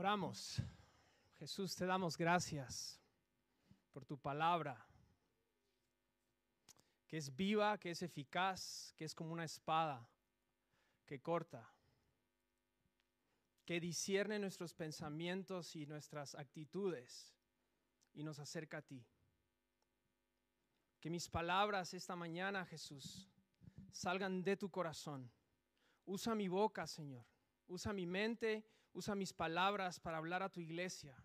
Oramos. Jesús, te damos gracias por tu palabra, que es viva, que es eficaz, que es como una espada que corta, que discierne nuestros pensamientos y nuestras actitudes y nos acerca a ti. Que mis palabras esta mañana, Jesús, salgan de tu corazón. Usa mi boca, Señor. Usa mi mente, usa mis palabras para hablar a tu iglesia.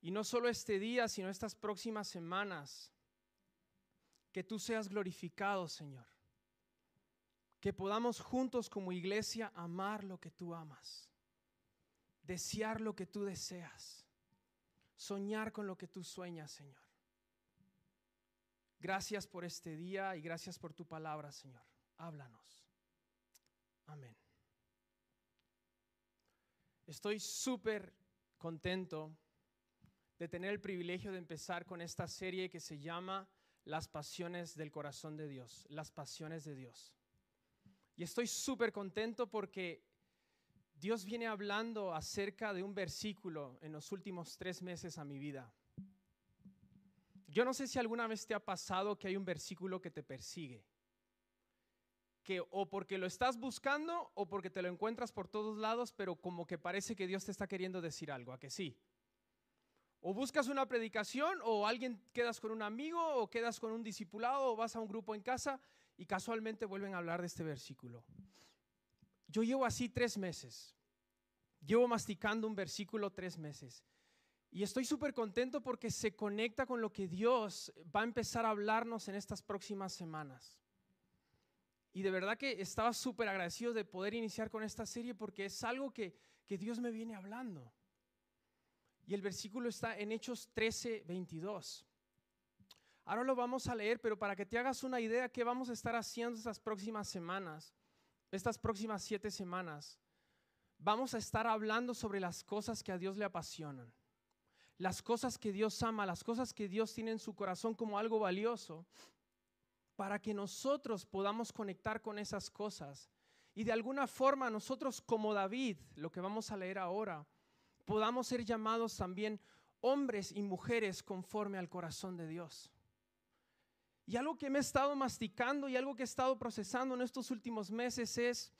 Y no solo este día, sino estas próximas semanas, que tú seas glorificado, Señor. Que podamos juntos como iglesia amar lo que tú amas, desear lo que tú deseas, soñar con lo que tú sueñas, Señor. Gracias por este día y gracias por tu palabra, Señor. Háblanos. Amén. Estoy súper contento de tener el privilegio de empezar con esta serie que se llama Las pasiones del corazón de Dios, las pasiones de Dios. Y estoy súper contento porque Dios viene hablando acerca de un versículo en los últimos tres meses a mi vida. Yo no sé si alguna vez te ha pasado que hay un versículo que te persigue que o porque lo estás buscando o porque te lo encuentras por todos lados, pero como que parece que Dios te está queriendo decir algo, a que sí. O buscas una predicación o alguien quedas con un amigo o quedas con un discipulado o vas a un grupo en casa y casualmente vuelven a hablar de este versículo. Yo llevo así tres meses. Llevo masticando un versículo tres meses. Y estoy súper contento porque se conecta con lo que Dios va a empezar a hablarnos en estas próximas semanas. Y de verdad que estaba súper agradecido de poder iniciar con esta serie porque es algo que, que Dios me viene hablando. Y el versículo está en Hechos 13, 22. Ahora lo vamos a leer, pero para que te hagas una idea qué vamos a estar haciendo estas próximas semanas, estas próximas siete semanas, vamos a estar hablando sobre las cosas que a Dios le apasionan, las cosas que Dios ama, las cosas que Dios tiene en su corazón como algo valioso para que nosotros podamos conectar con esas cosas. Y de alguna forma nosotros como David, lo que vamos a leer ahora, podamos ser llamados también hombres y mujeres conforme al corazón de Dios. Y algo que me he estado masticando y algo que he estado procesando en estos últimos meses es,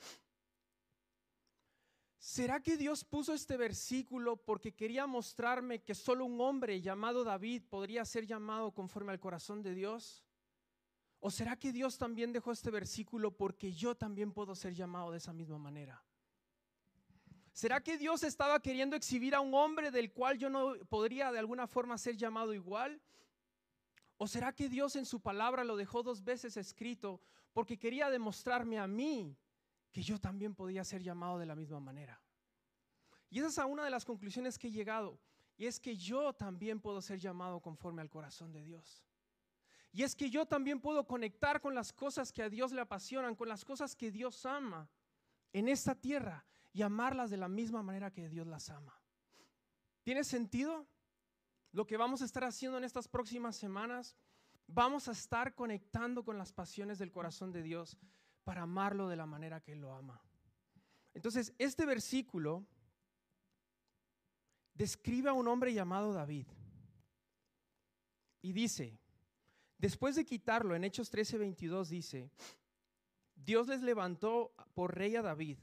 ¿será que Dios puso este versículo porque quería mostrarme que solo un hombre llamado David podría ser llamado conforme al corazón de Dios? ¿O será que Dios también dejó este versículo porque yo también puedo ser llamado de esa misma manera? ¿Será que Dios estaba queriendo exhibir a un hombre del cual yo no podría de alguna forma ser llamado igual? ¿O será que Dios en su palabra lo dejó dos veces escrito porque quería demostrarme a mí que yo también podía ser llamado de la misma manera? Y esa es una de las conclusiones que he llegado, y es que yo también puedo ser llamado conforme al corazón de Dios. Y es que yo también puedo conectar con las cosas que a Dios le apasionan, con las cosas que Dios ama en esta tierra y amarlas de la misma manera que Dios las ama. ¿Tiene sentido? Lo que vamos a estar haciendo en estas próximas semanas, vamos a estar conectando con las pasiones del corazón de Dios para amarlo de la manera que Él lo ama. Entonces, este versículo describe a un hombre llamado David y dice, Después de quitarlo, en Hechos 13:22 dice, Dios les levantó por rey a David,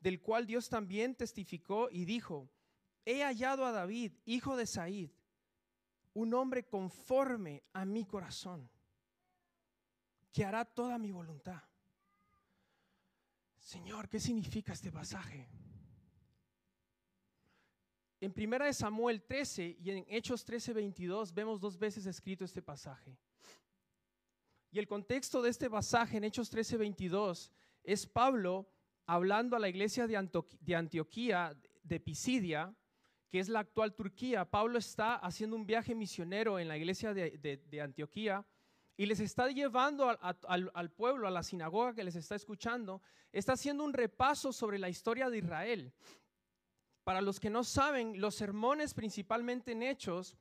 del cual Dios también testificó y dijo, he hallado a David, hijo de Said, un hombre conforme a mi corazón, que hará toda mi voluntad. Señor, ¿qué significa este pasaje? En 1 Samuel 13 y en Hechos 13, 22 vemos dos veces escrito este pasaje. Y el contexto de este pasaje en Hechos 13, 22 es Pablo hablando a la iglesia de, Antioquía, de Pisidia, que es la actual Turquía. Pablo está haciendo un viaje misionero en la iglesia de, Antioquía y les está llevando al pueblo, a la sinagoga que les está escuchando, está haciendo un repaso sobre la historia de Israel. Para los que no saben, los sermones principalmente en Hechos,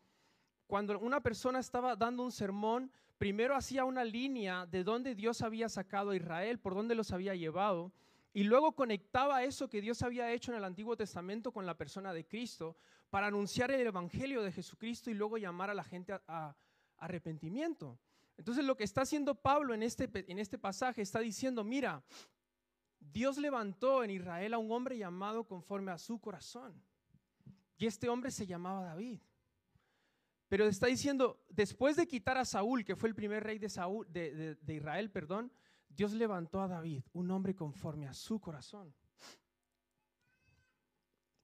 cuando una persona estaba dando un sermón, primero hacía una línea de dónde Dios había sacado a Israel, por dónde los había llevado, y luego conectaba eso que Dios había hecho en el Antiguo Testamento con la persona de Cristo para anunciar el Evangelio de Jesucristo y luego llamar a la gente a, arrepentimiento. Entonces lo que está haciendo Pablo en este, en este pasaje está diciendo, mira, Dios levantó en Israel a un hombre llamado conforme a su corazón. Y este hombre se llamaba David. Pero está diciendo, después de quitar a Saúl, que fue el primer rey de, Saúl, de, de Israel, perdón, Dios levantó a David, un hombre conforme a su corazón.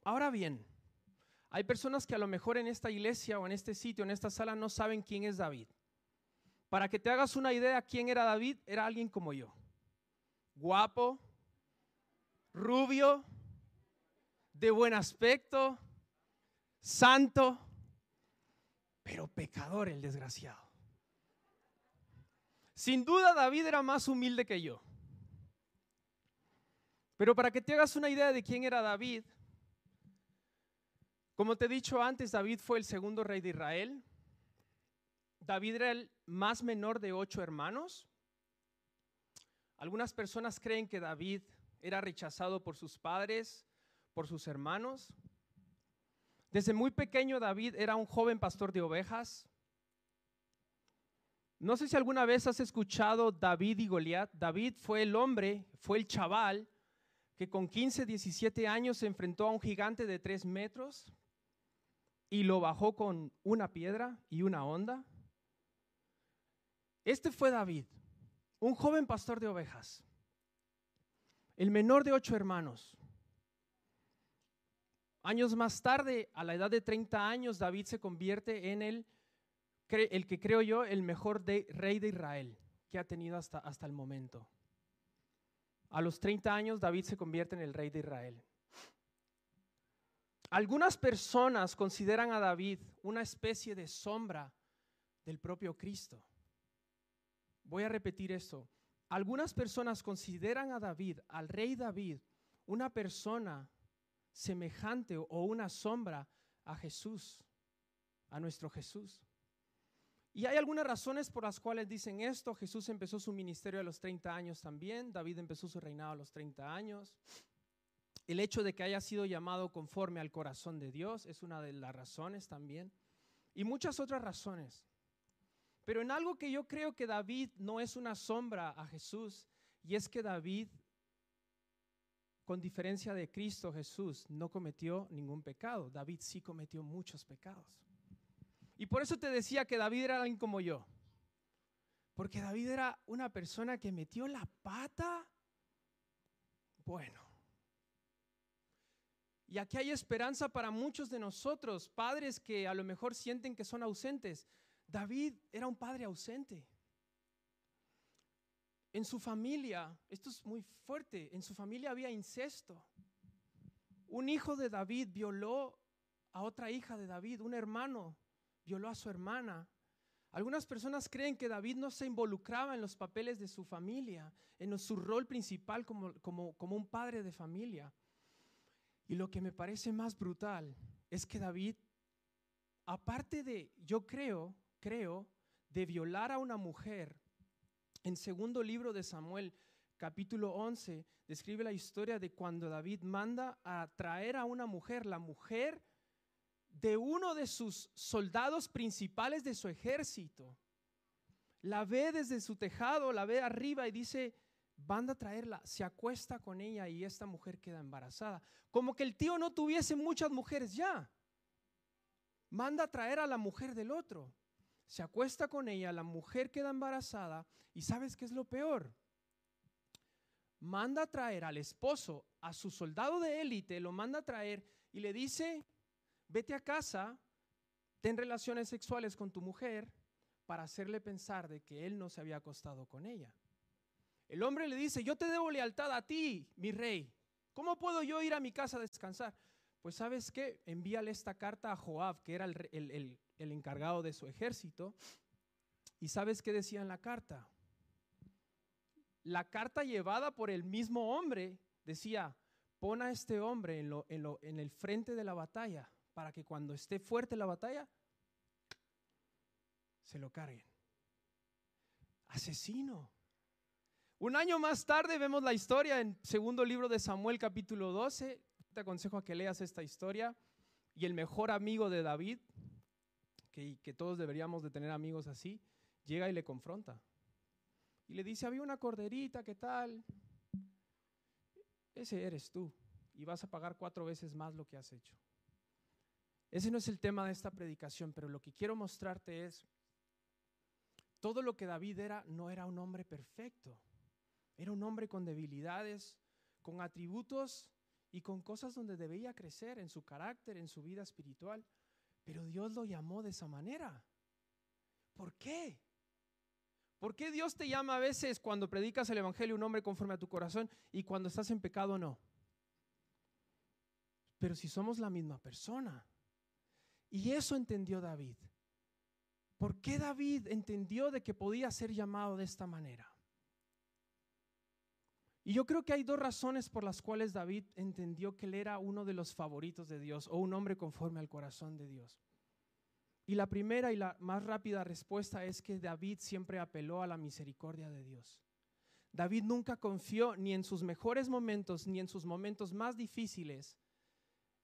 Ahora bien, hay personas que a lo mejor en esta iglesia o en este sitio, en esta sala, no saben quién es David. Para que te hagas una idea quién era David, era alguien como yo. Guapo, rubio, de buen aspecto, santo, pero pecador el desgraciado. Sin duda David era más humilde que yo. Pero para que te hagas una idea de quién era David, como te he dicho antes, David fue el segundo rey de Israel. David era el más menor de ocho hermanos. Algunas personas creen que David era rechazado por sus padres, por sus hermanos. Desde muy pequeño David era un joven pastor de ovejas. No sé si alguna vez has escuchado David y Goliat. David fue el hombre, fue el chaval que con 15, 17 años se enfrentó a un gigante de 3 metros y lo bajó con una piedra y una onda. Este fue David, un joven pastor de ovejas, el menor de ocho hermanos. Años más tarde, a la edad de 30 años, David se convierte en el el que creo yo, el mejor rey de Israel que ha tenido hasta, hasta el momento. A los 30 años David se convierte en el rey de Israel. Algunas personas consideran a David una especie de sombra del propio Cristo. Voy a repetir esto. Algunas personas consideran a David, al rey David, una persona semejante o una sombra a Jesús, a nuestro Jesús. Y hay algunas razones por las cuales dicen esto. Jesús empezó su ministerio a los 30 años también. David empezó su reinado a los 30 años. El hecho de que haya sido llamado conforme al corazón de Dios es una de las razones también. Y muchas otras razones. Pero en algo que yo creo que David no es una sombra a Jesús, y es que David, con diferencia de Cristo Jesús, no cometió ningún pecado. David sí cometió muchos pecados. Y por eso te decía que David era alguien como yo. Porque David era una persona que metió la pata. Bueno. Y aquí hay esperanza para muchos de nosotros, padres que a lo mejor sienten que son ausentes. David era un padre ausente. En su familia, esto es muy fuerte, en su familia había incesto. Un hijo de David violó a otra hija de David, un hermano violó a su hermana. Algunas personas creen que David no se involucraba en los papeles de su familia, en su rol principal como, un padre de familia. Y lo que me parece más brutal es que David, aparte de, yo creo, creo, de violar a una mujer, en segundo libro de Samuel, capítulo 11, describe la historia de cuando David manda a traer a una mujer. La mujer de uno de sus soldados principales de su ejército. La ve desde su tejado, la ve arriba y dice, van a traerla, se acuesta con ella y esta mujer queda embarazada. Como que el tío no tuviese muchas mujeres ya. Manda a traer a la mujer del otro. Se acuesta con ella, la mujer queda embarazada y ¿sabes qué es lo peor? Manda a traer al esposo, a su soldado de élite, lo manda a traer y le dice, vete a casa, ten relaciones sexuales con tu mujer para hacerle pensar de que él no se había acostado con ella. El hombre le dice, yo te debo lealtad a ti, mi rey. ¿Cómo puedo yo ir a mi casa a descansar? Pues sabes qué, envíale esta carta a Joab, que era el, el encargado de su ejército. ¿Y sabes qué decía en la carta? La carta llevada por el mismo hombre decía, pon a este hombre en, lo, en, lo, en el frente de la batalla para que cuando esté fuerte la batalla, se lo carguen. Asesino. Un año más tarde vemos la historia en segundo libro de Samuel capítulo 12. Te aconsejo a que leas esta historia. Y el mejor amigo de David, que, todos deberíamos de tener amigos así, llega y le confronta. Y le dice, había una corderita, ¿qué tal? Ese eres tú. Y vas a pagar cuatro veces más lo que has hecho. Ese no es el tema de esta predicación, pero lo que quiero mostrarte es, todo lo que David era no era un hombre perfecto. Era un hombre con debilidades, con atributos y con cosas donde debía crecer en su carácter, en su vida espiritual. Pero Dios lo llamó de esa manera. ¿Por qué? ¿Por qué Dios te llama a veces cuando predicas el Evangelio un hombre conforme a tu corazón y cuando estás en pecado no? Pero si somos la misma persona. Y eso entendió David. ¿Por qué David entendió de que podía ser llamado de esta manera? Y yo creo que hay dos razones por las cuales David entendió que él era uno de los favoritos de Dios o un hombre conforme al corazón de Dios. Y la primera y la más rápida respuesta es que David siempre apeló a la misericordia de Dios. David nunca confió ni en sus mejores momentos ni en sus momentos más difíciles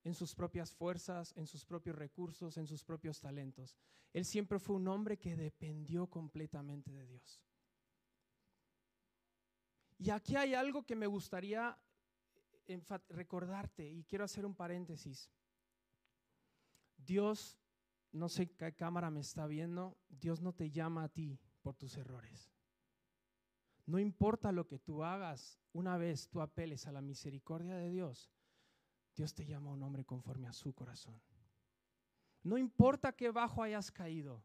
en sus propias fuerzas, en sus propios recursos, en sus propios talentos. Él siempre fue un hombre que dependió completamente de Dios. Y aquí hay algo que me gustaría recordarte y quiero hacer un paréntesis. Dios, no sé qué cámara me está viendo, Dios no te llama a ti por tus errores. No importa lo que tú hagas, una vez tú apeles a la misericordia de Dios, Dios te llama a un hombre conforme a su corazón. No importa qué bajo hayas caído,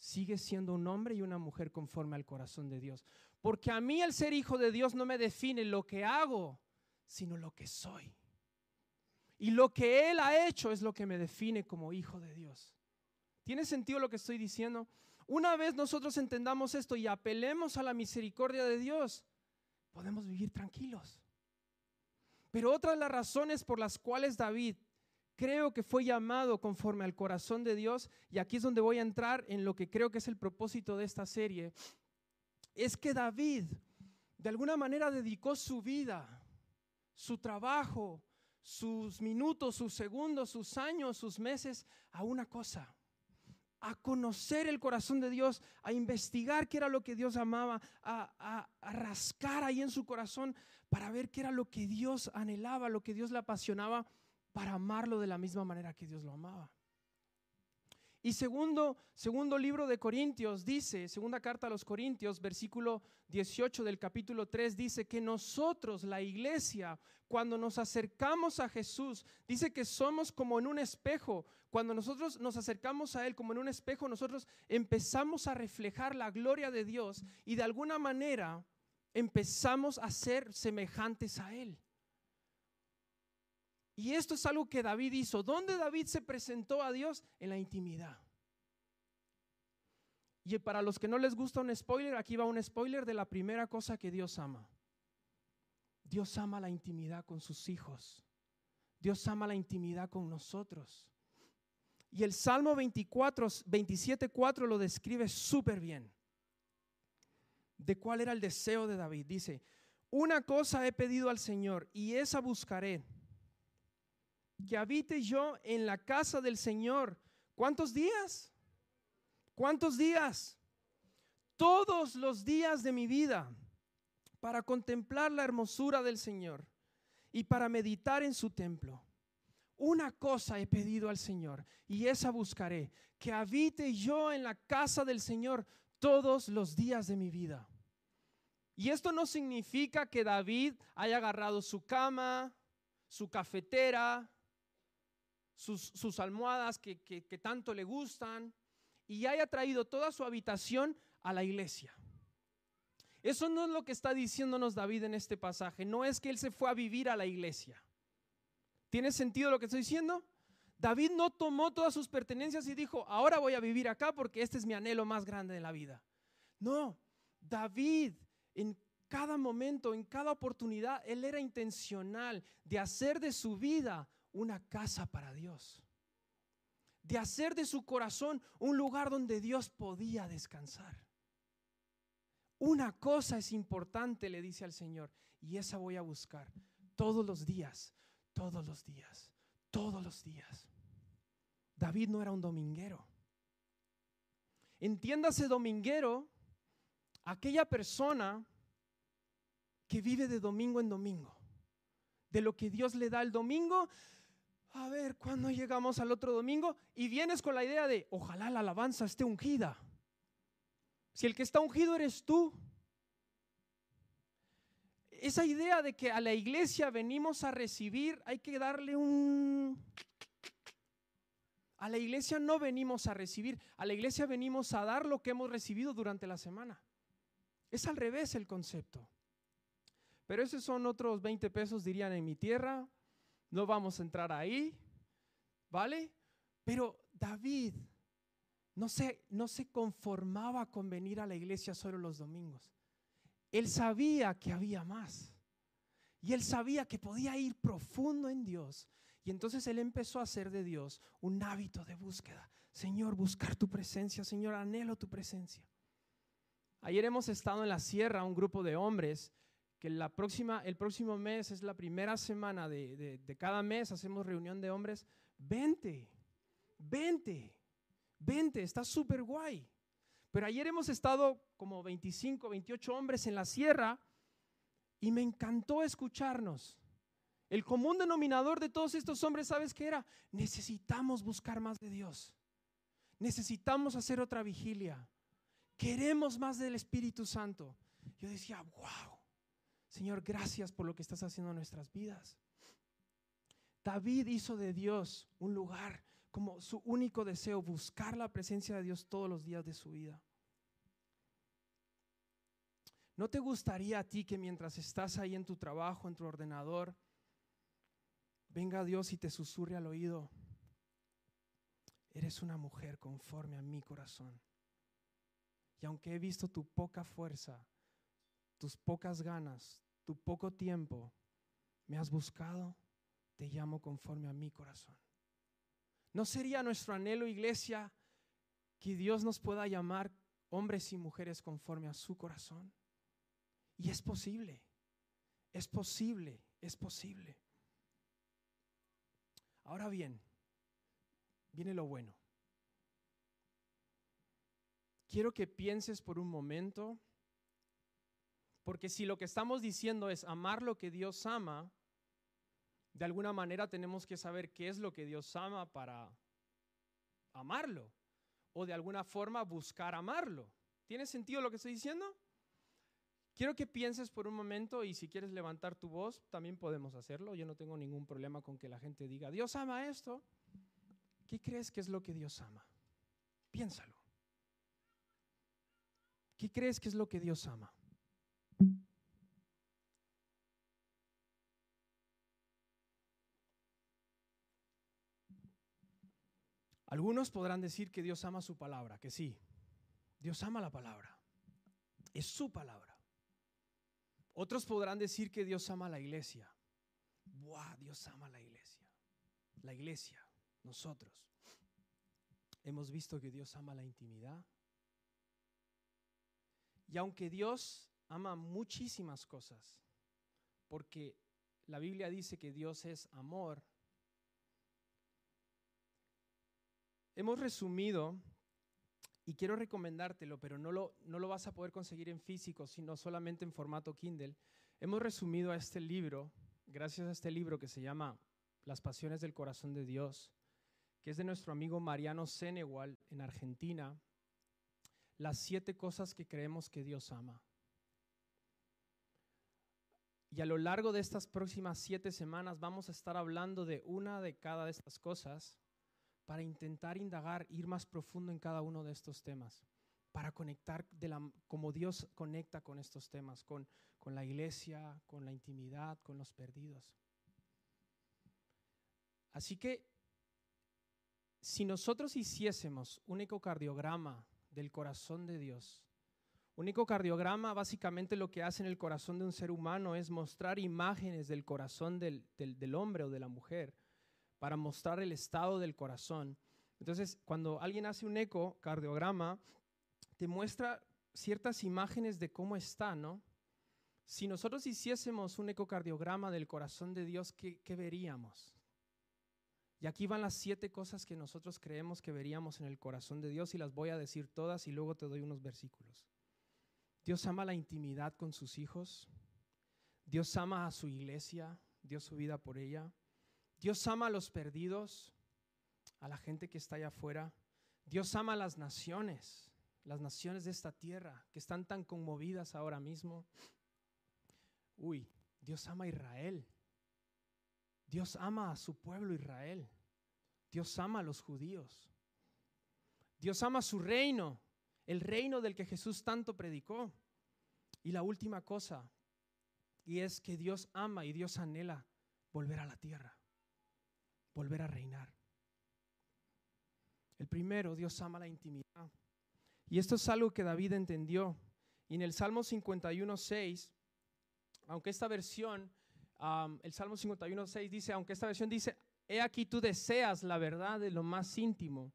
sigues siendo un hombre y una mujer conforme al corazón de Dios. Porque a mí el ser hijo de Dios no me define lo que hago, sino lo que soy. Y lo que Él ha hecho es lo que me define como hijo de Dios. ¿Tiene sentido lo que estoy diciendo? Una vez nosotros entendamos esto y apelemos a la misericordia de Dios, podemos vivir tranquilos. Pero otra de las razones por las cuales David creo que fue llamado conforme al corazón de Dios, y aquí es donde voy a entrar en lo que creo que es el propósito de esta serie, es que David de alguna manera dedicó su vida, su trabajo, sus minutos, sus segundos, sus años, sus meses a una cosa, a conocer el corazón de Dios, a investigar qué era lo que Dios amaba, a, rascar ahí en su corazón para ver qué era lo que Dios anhelaba, lo que Dios le apasionaba, para amarlo de la misma manera que Dios lo amaba. Y segundo, segundo libro de Corintios dice, segunda carta a los Corintios, versículo 18 del capítulo 3, dice que nosotros, la iglesia, cuando nos acercamos a Jesús, dice que somos como en un espejo. Cuando nosotros nos acercamos a Él como en un espejo, nosotros empezamos a reflejar la gloria de Dios y de alguna manera empezamos a ser semejantes a Él. Y esto es algo que David hizo. ¿Dónde David se presentó a Dios? En la intimidad. Y para los que no les gusta un spoiler, aquí va un spoiler de la primera cosa que Dios ama. Dios ama la intimidad con sus hijos. Dios ama la intimidad con nosotros. Y el Salmo 24, 27, 4 lo describe súper bien. De cuál era el deseo de David. Dice, una cosa he pedido al Señor y esa buscaré que habite yo en la casa del Señor. ¿Cuántos días? ¿Cuántos días? Todos los días de mi vida para contemplar la hermosura del Señor y para meditar en su templo. Una cosa he pedido al Señor y esa buscaré, que habite yo en la casa del Señor todos los días de mi vida. Y esto no significa que David haya agarrado su cama, su cafetera, sus, almohadas que, tanto le gustan y haya traído toda su habitación a la iglesia. Eso no es lo que está diciéndonos David en este pasaje. No es que él se fue a vivir a la iglesia. ¿Tiene sentido lo que estoy diciendo? David no tomó todas sus pertenencias y dijo, ahora voy a vivir acá porque este es mi anhelo más grande de la vida. No, David en cada momento, en cada oportunidad, él era intencional de hacer de su vida una casa para Dios. De hacer de su corazón un lugar donde Dios podía descansar. Una cosa es importante, le dice al Señor, y esa voy a buscar todos los días, todos los días, todos los días. David no era un dominguero. Entiéndase dominguero, aquella persona que vive de domingo en domingo, de lo que Dios le da el domingo. A ver, ¿cuándo llegamos al otro domingo? Y vienes con la idea de, ojalá la alabanza esté ungida. Si el que está ungido eres tú. Esa idea de que a la iglesia venimos a recibir, hay que darle un... A la iglesia no venimos a recibir, a la iglesia venimos a dar lo que hemos recibido durante la semana. Es al revés el concepto. Pero esos son otros 20 pesos, dirían en mi tierra. No vamos a entrar ahí, ¿vale? Pero David no se, no se conformaba con venir a la iglesia solo los domingos. Él sabía que había más. Y él sabía que podía ir profundo en Dios. Y entonces él empezó a hacer de Dios un hábito de búsqueda. Señor, buscar tu presencia. Señor, anhelo tu presencia. Ayer hemos estado en la sierra, un grupo de hombres, que la próxima, el próximo mes es la primera semana de, cada mes, hacemos reunión de hombres, vente, vente, vente, está súper guay. Pero ayer hemos estado como 25, 28 hombres en la sierra y me encantó escucharnos. El común denominador de todos estos hombres, ¿sabes qué era? Necesitamos buscar más de Dios. Necesitamos hacer otra vigilia. Queremos más del Espíritu Santo. Yo decía, wow, Señor, gracias por lo que estás haciendo en nuestras vidas. David hizo de Dios un lugar como su único deseo, buscar la presencia de Dios todos los días de su vida. ¿No te gustaría a ti que mientras estás ahí en tu trabajo, en tu ordenador, venga Dios y te susurre al oído, eres una mujer conforme a mi corazón? Y aunque he visto tu poca fuerza, tus pocas ganas, tu poco tiempo, me has buscado, te llamo conforme a mi corazón. ¿No sería nuestro anhelo, iglesia, que Dios nos pueda llamar hombres y mujeres conforme a su corazón? Y es posible, es posible, es posible. Ahora bien, viene lo bueno. Quiero que pienses por un momento porque si lo que estamos diciendo es amar lo que Dios ama, de alguna manera tenemos que saber qué es lo que Dios ama para amarlo. O de alguna forma buscar amarlo. ¿Tiene sentido lo que estoy diciendo? Quiero que pienses por un momento y si quieres levantar tu voz, también podemos hacerlo. Yo no tengo ningún problema con que la gente diga, Dios ama esto. ¿Qué crees que es lo que Dios ama? Piénsalo. ¿Qué crees que es lo que Dios ama? Algunos podrán decir que Dios ama su palabra, que sí. Dios ama la palabra. Es su palabra. Otros podrán decir que Dios ama la iglesia. Buah, Dios ama la iglesia. La iglesia, nosotros. Hemos visto que Dios ama la intimidad. Y aunque Dios ama muchísimas cosas, porque la Biblia dice que Dios es amor, hemos resumido, y quiero recomendártelo, pero no lo, no lo vas a poder conseguir en físico, sino solamente en formato Kindle. Hemos resumido a este libro, gracias a este libro que se llama Las Pasiones del Corazón de Dios, que es de nuestro amigo Mariano Senegal en Argentina, las siete cosas que creemos que Dios ama. Y a lo largo de estas próximas siete semanas vamos a estar hablando de una de cada de estas cosas para intentar indagar, ir más profundo en cada uno de estos temas, para conectar de la, como Dios conecta con estos temas, con, con la iglesia, con la intimidad, con los perdidos. Así que si nosotros hiciésemos un ecocardiograma del corazón de Dios, un ecocardiograma básicamente lo que hace en el corazón de un ser humano es mostrar imágenes del corazón del, hombre o de la mujer para mostrar el estado del corazón. Entonces, cuando alguien hace un ecocardiograma, te muestra ciertas imágenes de cómo está, ¿no? Si nosotros hiciésemos un ecocardiograma del corazón de Dios, ¿qué, qué veríamos? Y aquí van las siete cosas que nosotros creemos que veríamos en el corazón de Dios y las voy a decir todas y luego te doy unos versículos. Dios ama la intimidad con sus hijos. Dios ama a su iglesia, dio su vida por ella. Dios ama a los perdidos, a la gente que está allá afuera. Dios ama a las naciones, las naciones de esta tierra que están tan conmovidas ahora mismo. Uy, Dios ama a Israel. Dios ama a su pueblo Israel. Dios ama a los judíos. Dios ama su reino, el reino del que Jesús tanto predicó. Y la última cosa, y es que Dios ama y Dios anhela volver a la tierra, volver a reinar. El primero, Dios ama la intimidad. Y esto es algo que David entendió. Y en el Salmo 51, 6, aunque esta versión el Salmo 51, 6 dice, aunque esta versión dice, he aquí tú deseas la verdad de lo más íntimo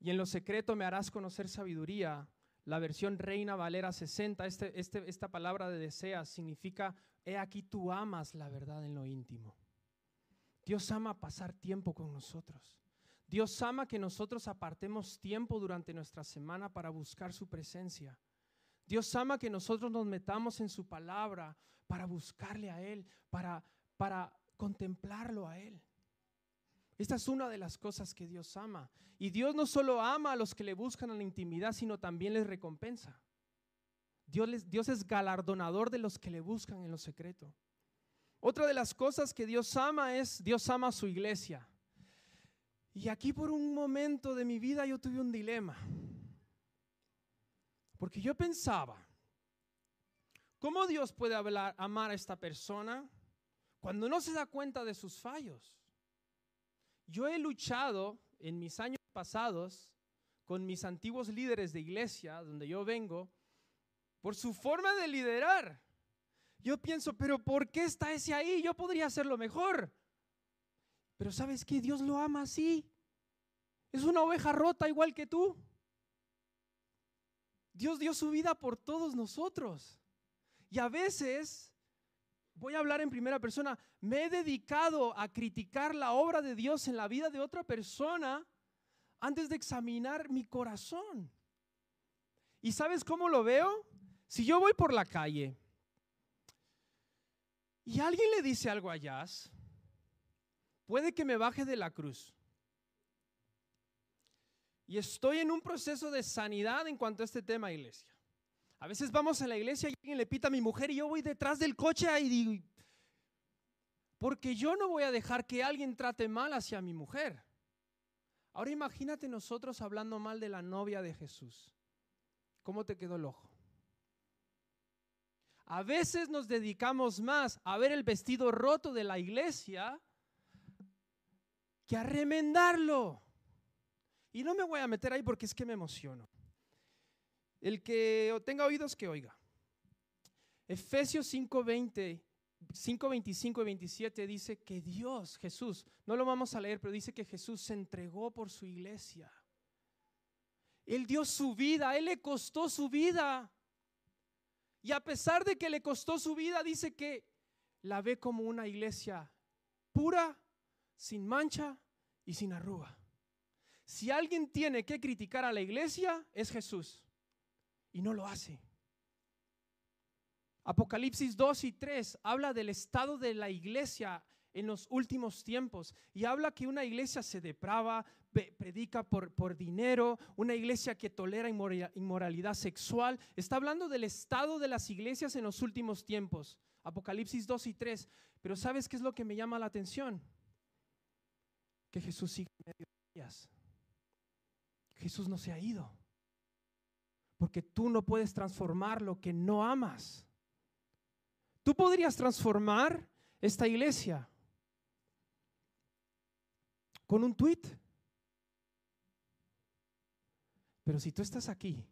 y en lo secreto me harás conocer sabiduría. La versión Reina Valera 60, este, este, esta palabra de deseas significa, he aquí tú amas la verdad en lo íntimo. Dios ama pasar tiempo con nosotros. Dios ama que nosotros apartemos tiempo durante nuestra semana para buscar su presencia. Dios ama que nosotros nos metamos en su palabra para buscarle a Él, para, para contemplarlo a Él. Esta es una de las cosas que Dios ama. Y Dios no solo ama a los que le buscan en la intimidad, sino también les recompensa. Dios, Dios es galardonador de los que le buscan en lo secreto. Otra de las cosas que Dios ama es, Dios ama a su iglesia. Y aquí por un momento de mi vida yo tuve un dilema. Porque yo pensaba, ¿Cómo Dios puede hablar, amar a esta persona cuando no se da cuenta de sus fallos? Yo he luchado en mis años pasados con mis antiguos líderes de iglesia, donde yo vengo, por su forma de liderar. Yo pienso, pero ¿por qué está ese ahí? Yo podría hacerlo mejor. Pero ¿sabes qué? Dios lo ama así. Es una oveja rota igual que tú. Dios dio su vida por todos nosotros. Y a veces, voy a hablar en primera persona, me he dedicado a criticar la obra de Dios en la vida de otra persona antes de examinar mi corazón. ¿Y sabes cómo lo veo? Si yo voy por la calle y alguien le dice algo a Jazz, puede que me baje de la cruz. Y estoy en un proceso de sanidad en cuanto a este tema, iglesia. A veces vamos a la iglesia y alguien le pita a mi mujer y yo voy detrás del coche y digo, porque yo no voy a dejar que alguien trate mal hacia mi mujer. Ahora imagínate nosotros hablando mal de la novia de Jesús. ¿Cómo te quedó el ojo? A veces nos dedicamos más a ver el vestido roto de la iglesia que a remendarlo. Y no me voy a meter ahí porque es que me emociono. El que tenga oídos, que oiga. Efesios 5:20, 5:25 y 27 dice que Dios, Jesús, no lo vamos a leer, pero dice que Jesús se entregó por su iglesia. Él dio su vida, Él le costó su vida. Y a pesar de que le costó su vida, dice que la ve como una iglesia pura, sin mancha y sin arruga. Si alguien tiene que criticar a la iglesia, es Jesús y no lo hace. Apocalipsis 2 y 3 habla del estado de la iglesia en los últimos tiempos y habla que una iglesia se deprava, predica por, por dinero, una iglesia que tolera inmoralidad sexual. Está hablando del estado de las iglesias en los últimos tiempos. Apocalipsis 2 y 3. Pero ¿sabes qué es lo que me llama la atención? Que Jesús sigue en medio de ellas. Jesús no se ha ido. Porque tú no puedes transformar lo que no amas. Tú podrías transformar esta iglesia con un tweet. Pero si tú estás aquí,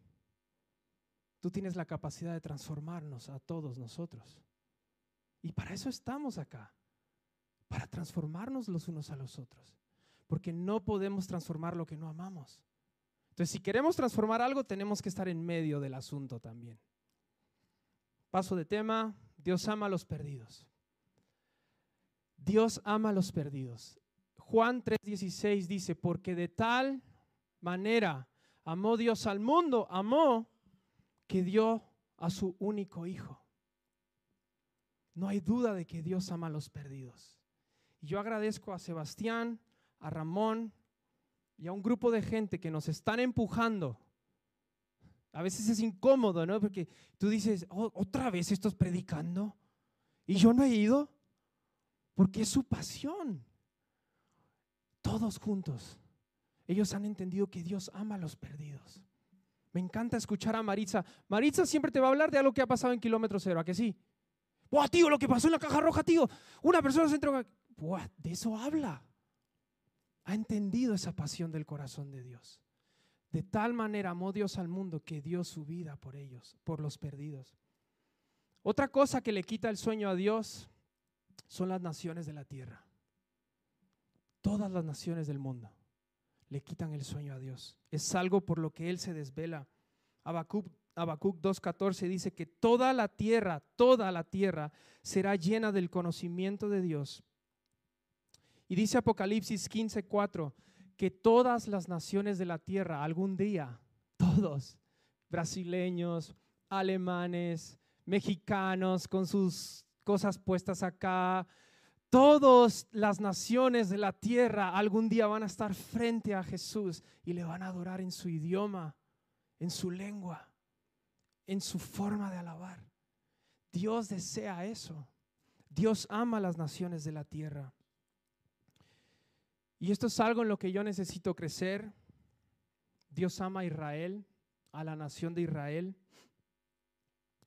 tú tienes la capacidad de transformarnos a todos nosotros. Y para eso estamos acá, para transformarnos los unos a los otros. Porque no podemos transformar lo que no amamos. Entonces, si queremos transformar algo, tenemos que estar en medio del asunto también. Paso de tema, Dios ama a los perdidos. Dios ama a los perdidos. Juan 3:16 dice, porque de tal manera amó Dios al mundo, amó que dio a su único hijo. No hay duda de que Dios ama a los perdidos. Y yo agradezco a Sebastián, a Ramón y a un grupo de gente que nos están empujando. A veces es incómodo, ¿no? Porque tú dices, oh, otra vez estás predicando y yo no he ido, porque es su pasión. Todos juntos. Ellos han entendido que Dios ama a los perdidos. Me encanta escuchar a Maritza. Maritza siempre te va a hablar de algo que ha pasado en kilómetro cero, ¿a que sí? ¡Buah, tío, lo que pasó en la caja roja, tío! Una persona se entró. ¡Buah, de eso habla! Ha entendido esa pasión del corazón de Dios. De tal manera amó Dios al mundo que dio su vida por ellos, por los perdidos. Otra cosa que le quita el sueño a Dios son las naciones de la tierra. Todas las naciones del mundo le quitan el sueño a Dios. Es algo por lo que Él se desvela. Habacuc, Habacuc 2.14 dice que toda la tierra, toda la tierra será llena del conocimiento de Dios. Y dice Apocalipsis 15.4 que todas las naciones de la tierra algún día, todos, brasileños, alemanes, mexicanos con sus cosas puestas acá, Todas las naciones de la tierra algún día van a estar frente a Jesús y le van a adorar en su idioma, en su lengua, en su forma de alabar. Dios desea eso. Dios ama a las naciones de la tierra. Y esto es algo en lo que yo necesito crecer. Dios ama a Israel, a la nación de Israel.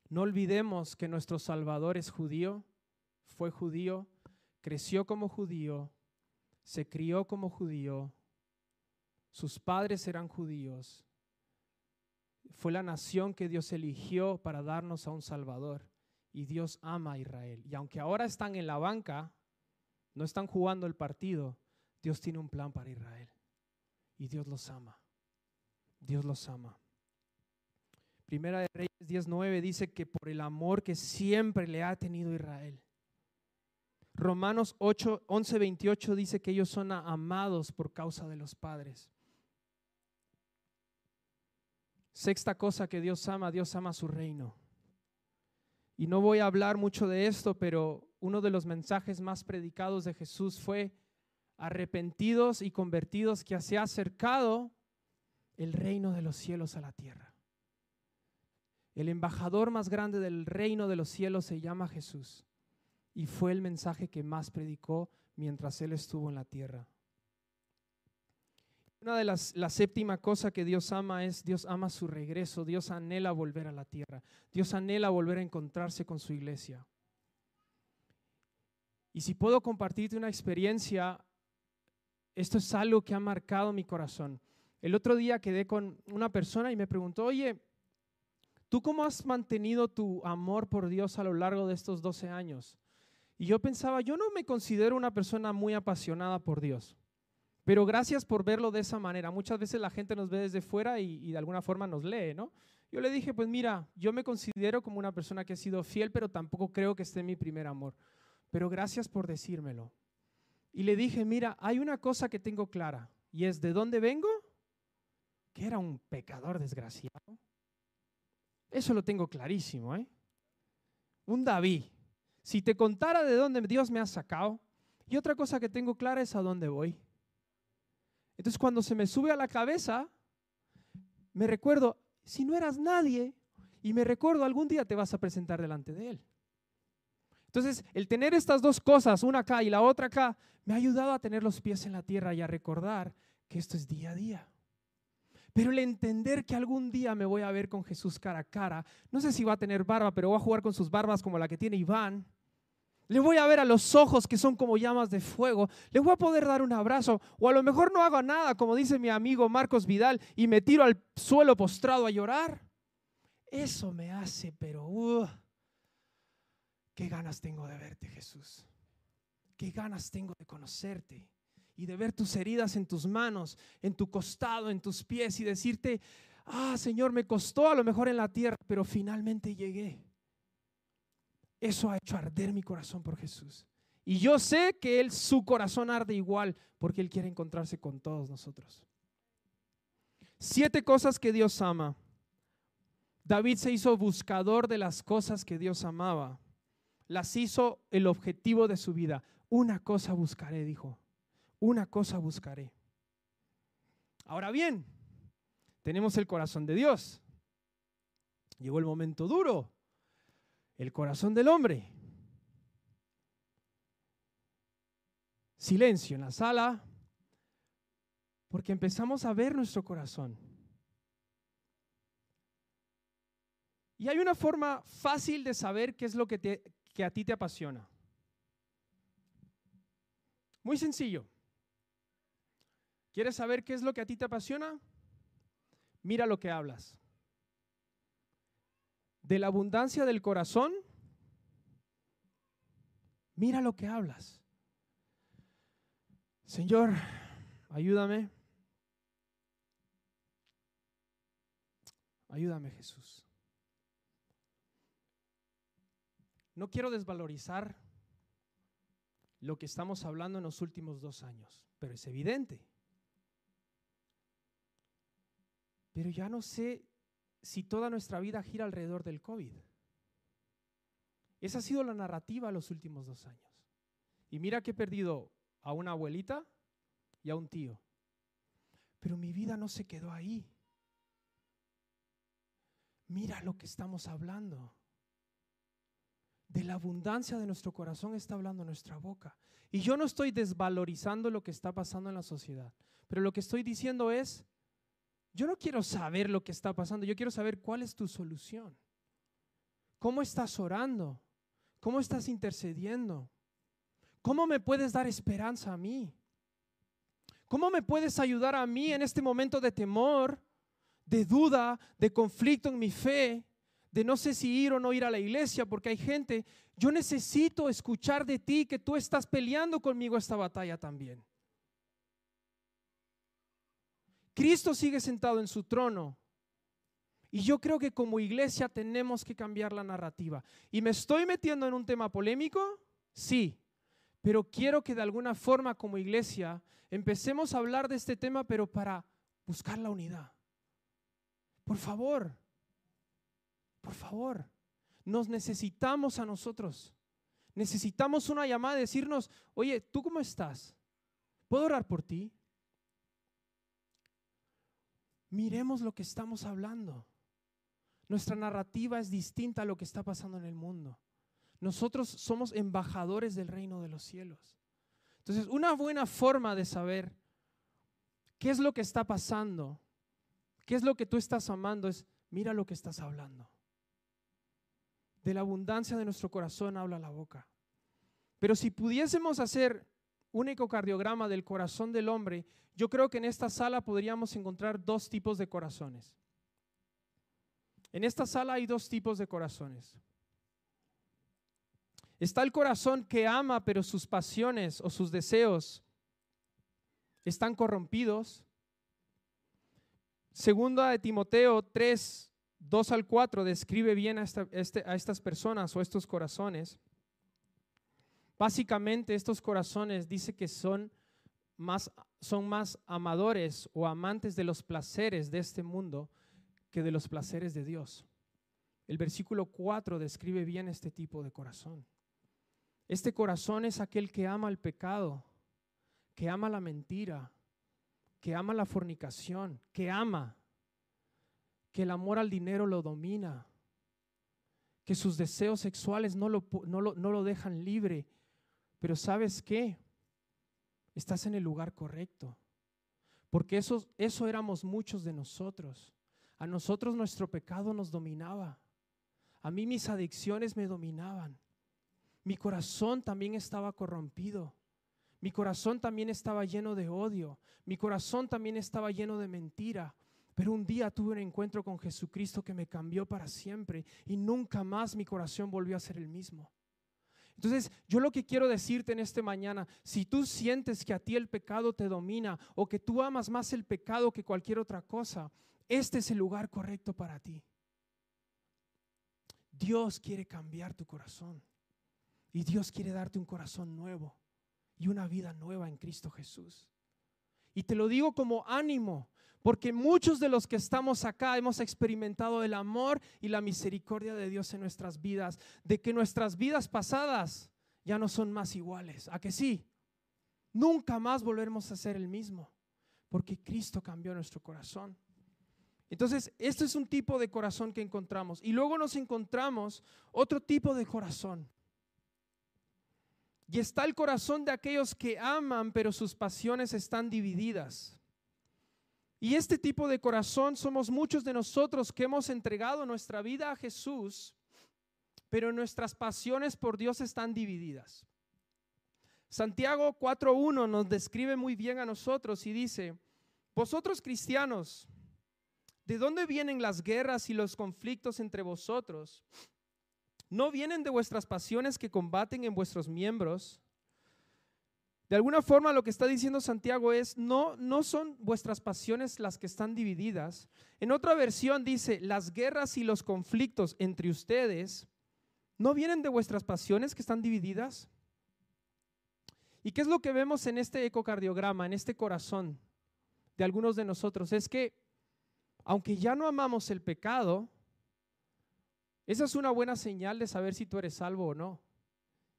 No olvidemos que nuestro Salvador es judío, fue judío, creció como judío, se crió como judío, sus padres eran judíos, fue la nación que Dios eligió para darnos a un Salvador y Dios ama a Israel. Y aunque ahora están en la banca, no están jugando el partido, Dios tiene un plan para Israel y Dios los ama. Dios los ama. Primera de Reyes 19 dice que por el amor que siempre le ha tenido Israel, Romanos 8, 11, 28 dice que ellos son amados por causa de los padres. Sexta cosa que Dios ama, Dios ama su reino. Y no voy a hablar mucho de esto, pero uno de los mensajes más predicados de Jesús fue arrepentidos y convertidos que se ha acercado el reino de los cielos a la tierra. El embajador más grande del reino de los cielos se llama Jesús y fue el mensaje que más predicó mientras él estuvo en la tierra. Una de las, la séptima cosa que Dios ama es, Dios ama su regreso, Dios anhela volver a la tierra, Dios anhela volver a encontrarse con su iglesia. Y si puedo compartirte una experiencia, esto es algo que ha marcado mi corazón. El otro día quedé con una persona y me preguntó, oye, ¿tú cómo has mantenido tu amor por Dios a lo largo de estos 12 años? Y yo pensaba, yo no me considero una persona muy apasionada por Dios, pero gracias por verlo de esa manera. Muchas veces la gente nos ve desde fuera y, de alguna forma nos lee, ¿no? Yo le dije, pues mira, yo me considero como una persona que ha sido fiel, pero tampoco creo que esté en mi primer amor. Pero gracias por decírmelo. Y le dije, mira, hay una cosa que tengo clara, y es de dónde vengo, que era un pecador desgraciado. Eso lo tengo clarísimo, ¿eh? Un David, si te contara de dónde Dios me ha sacado, y otra cosa que tengo clara es a dónde voy. Entonces cuando se me sube a la cabeza, me recuerdo, si no eras nadie, y me recuerdo, algún día te vas a presentar delante de Él. Entonces, el tener estas dos cosas, una acá y la otra acá, me ha ayudado a tener los pies en la tierra y a recordar que esto es día a día. Pero el entender que algún día me voy a ver con Jesús cara a cara, no sé si va a tener barba, pero voy a jugar con sus barbas como la que tiene Iván. Le voy a ver a los ojos que son como llamas de fuego. Le voy a poder dar un abrazo. O a lo mejor no hago nada, como dice mi amigo Marcos Vidal, y me tiro al suelo postrado a llorar. Eso me hace, pero uh, qué ganas tengo de verte, Jesús. Qué ganas tengo de conocerte. y de ver tus heridas en tus manos, en tu costado, en tus pies y decirte, ah, Señor, me costó a lo mejor en la tierra, pero finalmente llegué. Eso ha hecho arder mi corazón por Jesús. Y yo sé que Él, su corazón arde igual, porque Él quiere encontrarse con todos nosotros. Siete cosas que Dios ama. David se hizo buscador de las cosas que Dios amaba. Las hizo el objetivo de su vida. Una cosa buscaré, dijo. Una cosa buscaré. Ahora bien, tenemos el corazón de Dios. Llegó el momento duro. El corazón del hombre. Silencio en la sala, porque empezamos a ver nuestro corazón. Y hay una forma fácil de saber qué es lo que, te, que a ti te apasiona. Muy sencillo. ¿Quieres saber qué es lo que a ti te apasiona? Mira lo que hablas. De la abundancia del corazón, mira lo que hablas. Señor, ayúdame. Ayúdame, Jesús. No quiero desvalorizar lo que estamos hablando en los últimos dos años, pero es evidente. Pero ya no sé si toda nuestra vida gira alrededor del COVID. Esa ha sido la narrativa los últimos dos años. Y mira que he perdido a una abuelita y a un tío. Pero mi vida no se quedó ahí. Mira lo que estamos hablando. De la abundancia de nuestro corazón está hablando nuestra boca. Y yo no estoy desvalorizando lo que está pasando en la sociedad, pero lo que estoy diciendo es, yo no quiero saber lo que está pasando, yo quiero saber cuál es tu solución. ¿Cómo estás orando? ¿Cómo estás intercediendo? ¿Cómo me puedes dar esperanza a mí? ¿Cómo me puedes ayudar a mí en este momento de temor, de duda, de conflicto en mi fe? De no sé si ir o no ir a la iglesia, porque hay gente, yo necesito escuchar de ti que tú estás peleando conmigo esta batalla también. Cristo sigue sentado en su trono. Y yo creo que como iglesia tenemos que cambiar la narrativa. ¿Y me estoy metiendo en un tema polémico? Sí. Pero quiero que de alguna forma como iglesia empecemos a hablar de este tema, pero para buscar la unidad. Por favor, por favor, nos necesitamos a nosotros. Necesitamos una llamada de decirnos, oye, ¿tú cómo estás? ¿Puedo orar por ti? Miremos lo que estamos hablando. Nuestra narrativa es distinta a lo que está pasando en el mundo. Nosotros somos embajadores del reino de los cielos. Entonces, una buena forma de saber qué es lo que está pasando, qué es lo que tú estás amando, es mira lo que estás hablando. De la abundancia de nuestro corazón habla la boca. Pero si pudiésemos hacer un ecocardiograma del corazón del hombre, yo creo que en esta sala podríamos encontrar dos tipos de corazones. En esta sala hay dos tipos de corazones. Está el corazón que ama, pero sus pasiones o sus deseos están corrompidos. Segunda de Timoteo 3, 2 al 4 describe bien a, este, a estas personas o estos corazones. Básicamente estos corazones dice que son más, son más amadores o amantes de los placeres de este mundo que de los placeres de Dios. El versículo 4 describe bien este tipo de corazón. Este corazón es aquel que ama el pecado, que ama la mentira, que ama la fornicación, que ama que el amor al dinero lo domina, que sus deseos sexuales no lo, no lo, dejan libre. Pero ¿sabes qué? Estás en el lugar correcto. Porque eso, eso éramos muchos de nosotros. A nosotros nuestro pecado nos dominaba. A mí mis adicciones me dominaban. Mi corazón también estaba corrompido. Mi corazón también estaba lleno de odio. Mi corazón también estaba lleno de mentira. Pero un día tuve un encuentro con Jesucristo que me cambió para siempre y nunca más mi corazón volvió a ser el mismo. Entonces, yo lo que quiero decirte en este mañana, si tú sientes que a ti el pecado te domina o que tú amas más el pecado que cualquier otra cosa, este es el lugar correcto para ti. Dios quiere cambiar tu corazón y Dios quiere darte un corazón nuevo y una vida nueva en Cristo Jesús. Y te lo digo como ánimo, porque muchos de los que estamos acá hemos experimentado el amor y la misericordia de Dios en nuestras vidas, de que nuestras vidas pasadas ya no son más iguales. ¿A que sí? Nunca más volveremos a ser el mismo, porque Cristo cambió nuestro corazón. Entonces, este es un tipo de corazón que encontramos. Y luego nos encontramos otro tipo de corazón. Y está el corazón de aquellos que aman, pero sus pasiones están divididas. Y este tipo de corazón somos muchos de nosotros que hemos entregado nuestra vida a Jesús, pero nuestras pasiones por Dios están divididas. Santiago 4.1 nos describe muy bien a nosotros y dice, vosotros cristianos, ¿de dónde vienen las guerras y los conflictos entre vosotros? ¿No vienen de vuestras pasiones que combaten en vuestros miembros? De alguna forma lo que está diciendo Santiago es, no, no son vuestras pasiones las que están divididas. En otra versión dice, las guerras y los conflictos entre ustedes no vienen de vuestras pasiones que están divididas. ¿Y qué es lo que vemos en este ecocardiograma, en este corazón de algunos de nosotros? Es que aunque ya no amamos el pecado, esa es una buena señal de saber si tú eres salvo o no.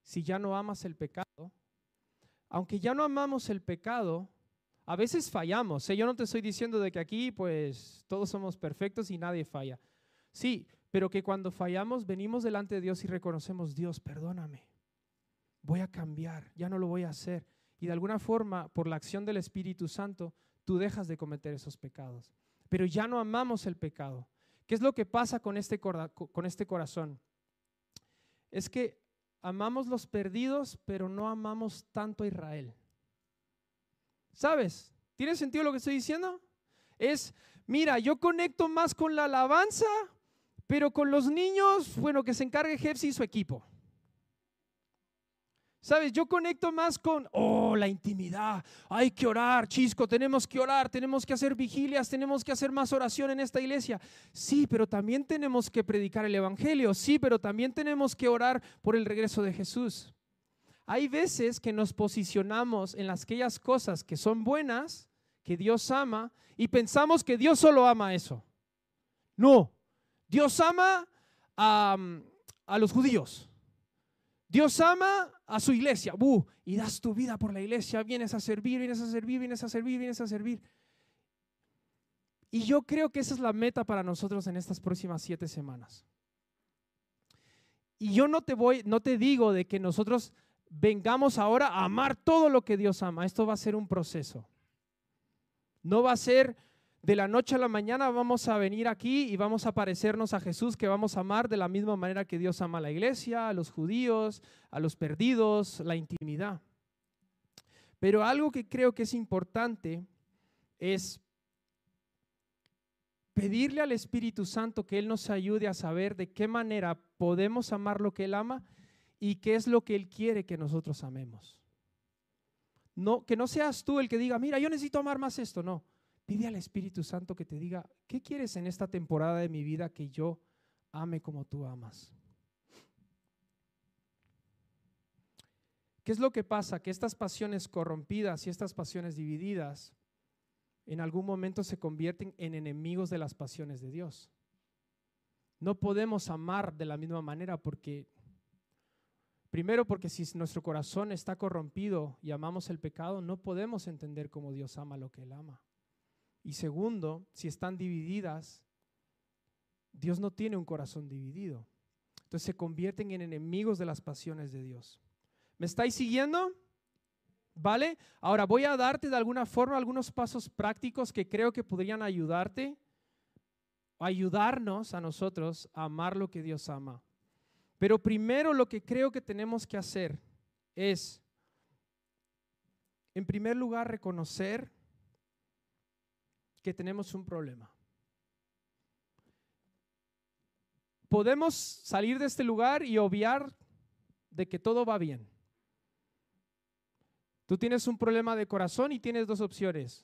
Si ya no amas el pecado, aunque ya no amamos el pecado, a veces fallamos. ¿eh? Yo no te estoy diciendo de que aquí pues todos somos perfectos y nadie falla. Sí, pero que cuando fallamos venimos delante de Dios y reconocemos, Dios, perdóname. Voy a cambiar, ya no lo voy a hacer. Y de alguna forma, por la acción del Espíritu Santo, tú dejas de cometer esos pecados. Pero ya no amamos el pecado. ¿Qué es lo que pasa con este, con este corazón? Es que amamos los perdidos, pero no amamos tanto a Israel. ¿Sabes? ¿Tiene sentido lo que estoy diciendo? Es, mira, yo conecto más con la alabanza, pero con los niños, bueno, que se encargue Jepsi y su equipo. Sabes, yo conecto más con, oh, la intimidad. Hay que orar, chisco, tenemos que orar, tenemos que hacer vigilias, tenemos que hacer más oración en esta iglesia. Sí, pero también tenemos que predicar el Evangelio. Sí, pero también tenemos que orar por el regreso de Jesús. Hay veces que nos posicionamos en las aquellas cosas que son buenas, que Dios ama, y pensamos que Dios solo ama eso. No, Dios ama a, a los judíos. Dios ama a su iglesia, y das tu vida por la iglesia, vienes a servir, vienes a servir, vienes a servir, vienes a servir. Y yo creo que esa es la meta para nosotros en estas próximas siete semanas. Y yo no te voy, no te digo de que nosotros vengamos ahora a amar todo lo que Dios ama. Esto va a ser un proceso. No va a ser de la noche a la mañana vamos a venir aquí y vamos a parecernos a Jesús que vamos a amar de la misma manera que Dios ama a la iglesia, a los judíos, a los perdidos, la intimidad. Pero algo que creo que es importante es pedirle al Espíritu Santo que Él nos ayude a saber de qué manera podemos amar lo que Él ama y qué es lo que Él quiere que nosotros amemos. No, que no seas tú el que diga, mira, yo necesito amar más esto, no Pide al Espíritu Santo que te diga, ¿qué quieres en esta temporada de mi vida que yo ame como tú amas? ¿Qué es lo que pasa? Que estas pasiones corrompidas y estas pasiones divididas en algún momento se convierten en enemigos de las pasiones de Dios. No podemos amar de la misma manera porque, primero porque si nuestro corazón está corrompido y amamos el pecado, no podemos entender cómo Dios ama lo que Él ama. Y segundo, si están divididas, Dios no tiene un corazón dividido. Entonces se convierten en enemigos de las pasiones de Dios. ¿Me estáis siguiendo? ¿Vale? Ahora voy a darte de alguna forma algunos pasos prácticos que creo que podrían ayudarte, ayudarnos a nosotros a amar lo que Dios ama. Pero primero lo que creo que tenemos que hacer es, en primer lugar, reconocer que tenemos un problema. Podemos salir de este lugar y obviar de que todo va bien. Tú tienes un problema de corazón y tienes dos opciones.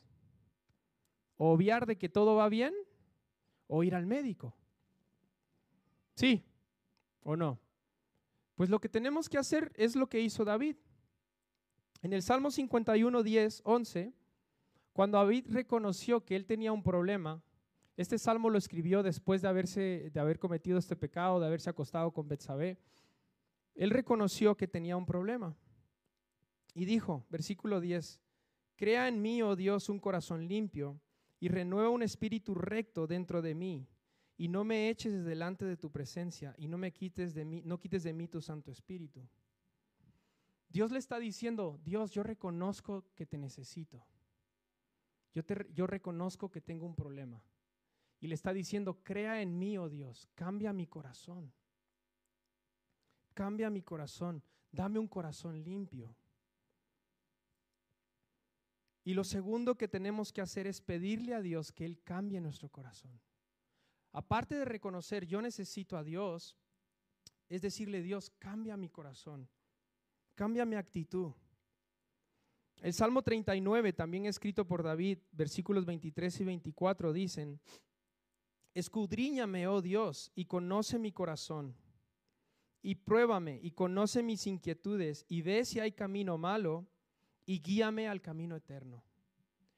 obviar de que todo va bien o ir al médico. ¿Sí o no? Pues lo que tenemos que hacer es lo que hizo David. En el Salmo 51, 10, 11, cuando David reconoció que él tenía un problema, este salmo lo escribió después de, haberse, de haber cometido este pecado, de haberse acostado con Betsabé. Él reconoció que tenía un problema. Y dijo, versículo 10, Crea en mí, oh Dios, un corazón limpio y renueva un espíritu recto dentro de mí. Y no me eches delante de tu presencia y no me quites de mí, no quites de mí tu Santo Espíritu. Dios le está diciendo, Dios, yo reconozco que te necesito. Yo, reconozco que tengo un problema. Y le está diciendo, crea en mí, oh Dios, cambia mi corazón. Cambia mi corazón, dame un corazón limpio. Y lo segundo que tenemos que hacer es pedirle a Dios que Él cambie nuestro corazón. Aparte de reconocer, yo necesito a Dios, es decirle, Dios, cambia mi corazón, cambia mi actitud. El Salmo 39, también escrito por David, versículos 23 y 24, dicen, Escudriñame, oh Dios, y conoce mi corazón, y pruébame, y conoce mis inquietudes, y ve si hay camino malo, y guíame al camino eterno.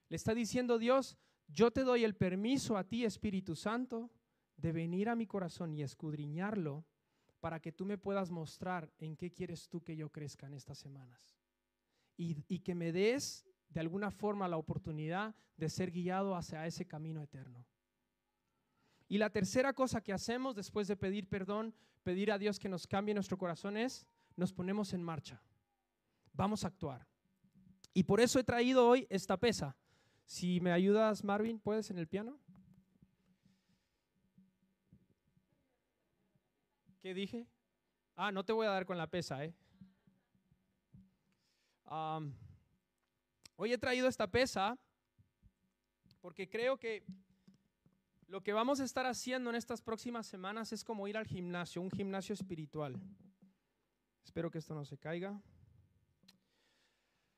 Le está diciendo Dios, yo te doy el permiso a ti, Espíritu Santo, de venir a mi corazón y escudriñarlo para que tú me puedas mostrar en qué quieres tú que yo crezca en estas semanas. Y, que me des de alguna forma la oportunidad de ser guiado hacia ese camino eterno. Y la tercera cosa que hacemos después de pedir perdón, pedir a Dios que nos cambie nuestro corazón es, nos ponemos en marcha. Vamos a actuar. Y por eso he traído hoy esta pesa. Si me ayudas, Marvin, ¿puedes en el piano? ¿Qué dije? Ah, no te voy a dar con la pesa, ¿eh? Hoy he traído esta pesa porque creo que lo que vamos a estar haciendo en estas próximas semanas es como ir al gimnasio, un gimnasio espiritual. Espero que esto no se caiga.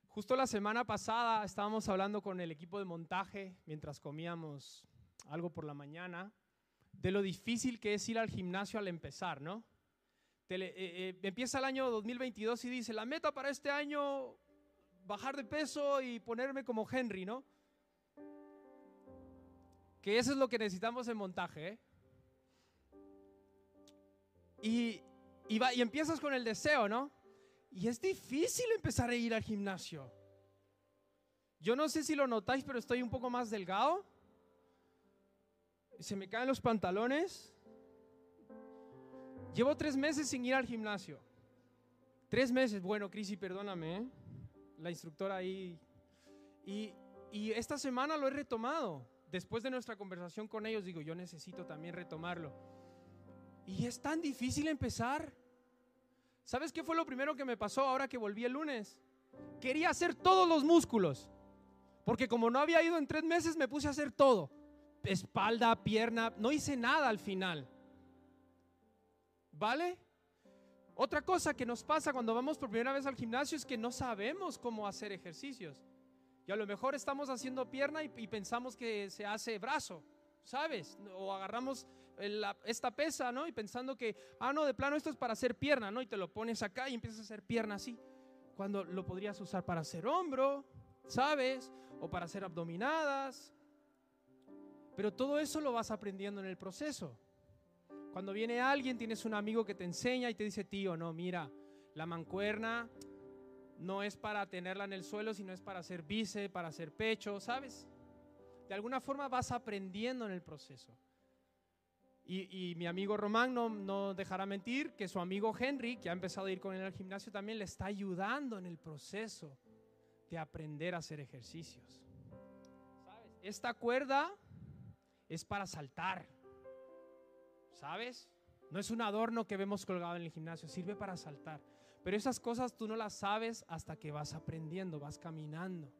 Justo la semana pasada estábamos hablando con el equipo de montaje mientras comíamos algo por la mañana de lo difícil que es ir al gimnasio al empezar, ¿no? Eh, eh, empieza el año 2022 y dice, la meta para este año, bajar de peso y ponerme como Henry, ¿no? Que eso es lo que necesitamos en montaje, ¿eh? Y, y, y empiezas con el deseo, ¿no? Y es difícil empezar a ir al gimnasio. Yo no sé si lo notáis, pero estoy un poco más delgado. Se me caen los pantalones. Llevo tres meses sin ir al gimnasio. Tres meses. Bueno, Crisi, perdóname. ¿eh? La instructora ahí. Y, y esta semana lo he retomado. Después de nuestra conversación con ellos, digo, yo necesito también retomarlo. Y es tan difícil empezar. ¿Sabes qué fue lo primero que me pasó ahora que volví el lunes? Quería hacer todos los músculos. Porque como no había ido en tres meses, me puse a hacer todo. Espalda, pierna, no hice nada al final. ¿Vale? Otra cosa que nos pasa cuando vamos por primera vez al gimnasio es que no sabemos cómo hacer ejercicios. Y a lo mejor estamos haciendo pierna y, pensamos que se hace brazo, ¿sabes? O agarramos esta pesa, ¿no? Y pensando que, ah, no, de plano esto es para hacer pierna, ¿no? Y te lo pones acá y empiezas a hacer pierna así. Cuando lo podrías usar para hacer hombro, ¿sabes? O para hacer abdominadas. Pero todo eso lo vas aprendiendo en el proceso. Cuando viene alguien, tienes un amigo que te enseña y te dice, tío, no, mira, la mancuerna no es para tenerla en el suelo, sino es para hacer bíceps, para hacer pecho, ¿sabes? De alguna forma vas aprendiendo en el proceso. Y, mi amigo Román no, no, dejará mentir que su amigo Henry, que ha empezado a ir con él al gimnasio, también le está ayudando en el proceso de aprender a hacer ejercicios. Esta cuerda es para saltar, ¿sabes? No es un adorno que vemos colgado en el gimnasio, sirve para saltar. Pero esas cosas tú no las sabes hasta que vas aprendiendo, vas caminando.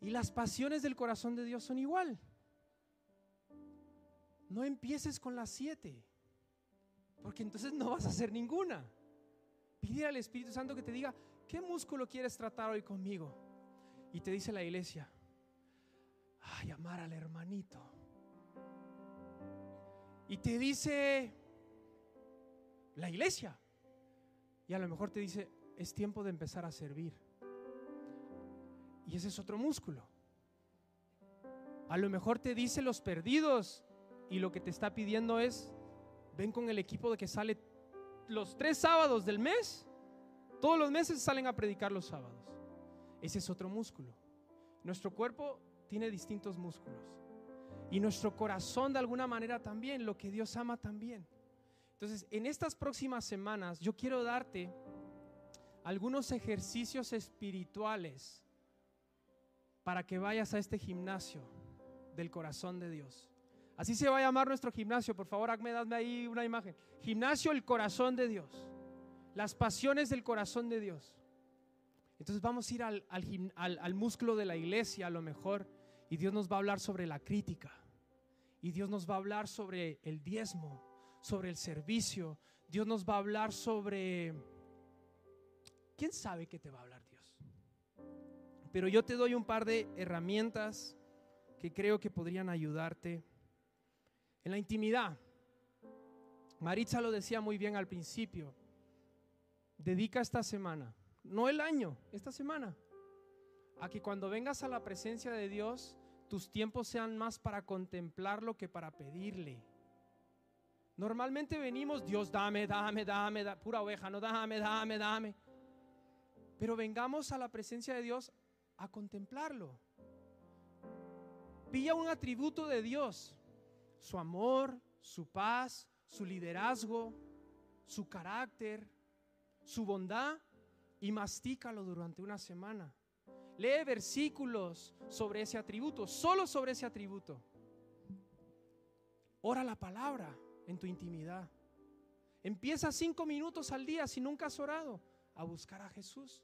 Y las pasiones del corazón de Dios son igual. No empieces con las siete, porque entonces no vas a hacer ninguna. Pide al Espíritu Santo que te diga, ¿qué músculo quieres tratar hoy conmigo? Y te dice la iglesia, ay, amar al hermanito. Y te dice la iglesia. Y a lo mejor te dice, es tiempo de empezar a servir. Y ese es otro músculo. A lo mejor te dice los perdidos y lo que te está pidiendo es, ven con el equipo de que sale los tres sábados del mes. Todos los meses salen a predicar los sábados. Ese es otro músculo. Nuestro cuerpo tiene distintos músculos. Y nuestro corazón de alguna manera también, lo que Dios ama también. Entonces, en estas próximas semanas yo quiero darte algunos ejercicios espirituales para que vayas a este gimnasio del corazón de Dios. Así se va a llamar nuestro gimnasio. Por favor, hazme, dame ahí una imagen. Gimnasio, el corazón de Dios. Las pasiones del corazón de Dios. Entonces vamos a ir al, al, al, músculo de la iglesia a lo mejor y Dios nos va a hablar sobre la crítica. Y Dios nos va a hablar sobre el diezmo, sobre el servicio. Dios nos va a hablar sobre... ¿Quién sabe qué te va a hablar Dios? Pero yo te doy un par de herramientas que creo que podrían ayudarte en la intimidad. Maritza lo decía muy bien al principio. Dedica esta semana, no el año, esta semana, a que cuando vengas a la presencia de Dios, tus tiempos sean más para contemplarlo que para pedirle. Normalmente venimos, Dios dame, dame, dame, pura oveja, no dame, dame, dame. Pero vengamos a la presencia de Dios a contemplarlo. Pilla un atributo de Dios, su amor, su paz, su liderazgo, su carácter, su bondad y mastícalo durante una semana. Lee versículos sobre ese atributo, solo sobre ese atributo. Ora la palabra en tu intimidad. Empieza cinco minutos al día si nunca has orado a buscar a Jesús.